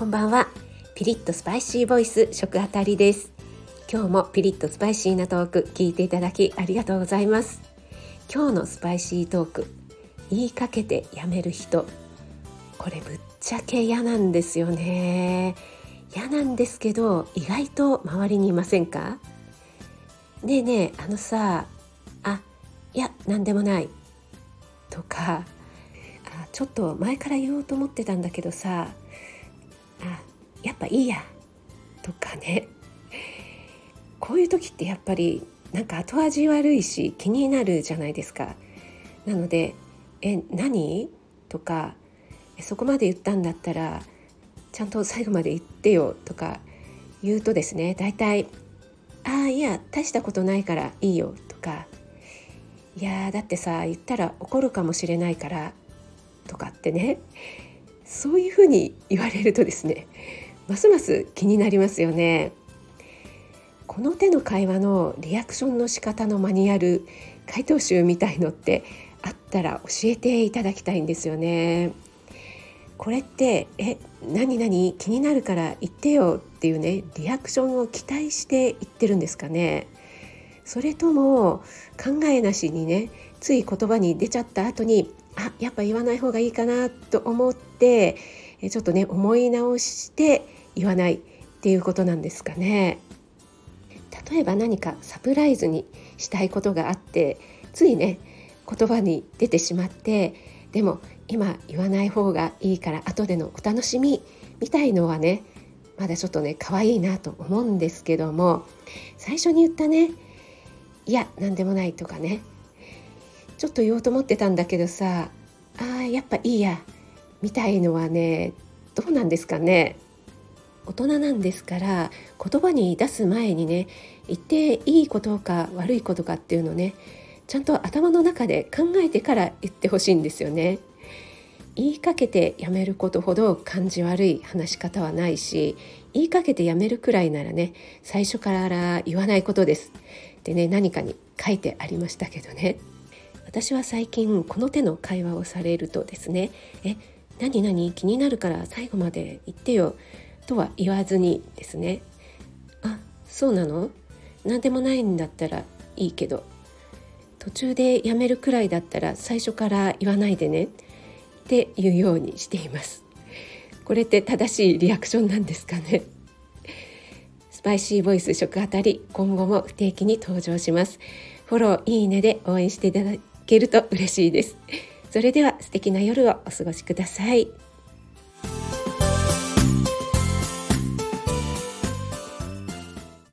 こんばんは。ピリッとスパイシーボイス食あたりです。今日もピリッとスパイシーなトーク聞いていただきありがとうございます。今日のスパイシートーク言いかけてやめる人。これぶっちゃけ嫌なんですよね。嫌なんですけど意外と周りにいませんか？ねえねえあのさあいや何でもない。とかあちょっと前から言おうと思ってたんだけどさやっぱいいやとかねこういう時ってやっぱりなんか後味悪いし気になるじゃないですか。なので「え何?」とか「そこまで言ったんだったらちゃんと最後まで言ってよ」とか言うとですね大体「ああいや大したことないからいいよ」とか「いやだってさ言ったら怒るかもしれないから」とかってねそういうふうに言われるとですねますます気になりますよね。この手の会話のリアクションの仕方のマニュアル回答集みたいのってあったら教えていただきたいんですよね。これって「え何何気になるから言ってよ」っていうねリアクションを期待して言ってるんですかね。それとも考えなしにねつい言葉に出ちゃった後にあやっぱ言わない方がいいかなと思ってちょっとね思い直して言わないっていうことなんですかね。例えば何かサプライズにしたいことがあってついね言葉に出てしまってでも今言わない方がいいから後でのお楽しみみたいのはねまだちょっとね可愛いなと思うんですけども最初に言ったねいや何でもないとかねちょっと言おうと思ってたんだけどさあーやっぱいいやみたいのはねどうなんですかね大人なんですから言葉に出す前にね言っていいことか悪いことかっていうのねちゃんと頭の中で考えてから言ってほしいんですよね。言いかけてやめることほど感じ悪い話し方はないし言いかけてやめるくらいならね最初から言わないことです。でね何かに書いてありましたけどね。私は最近この手の会話をされるとですねえ何何？気になるから最後まで言ってよとは言わずにですね。あそうなの？何でもないんだったらいいけど。途中でやめるくらいだったら最初から言わないでね。っていうようにしています。これって正しいリアクションなんですかね？スパイシーボイス食あたり今後も不定期に登場します。フォローいいねで応援していただけると嬉しいです。それでは素敵な夜をお過ごしください。